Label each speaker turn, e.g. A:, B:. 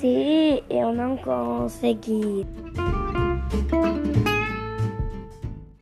A: se eu não conseguir.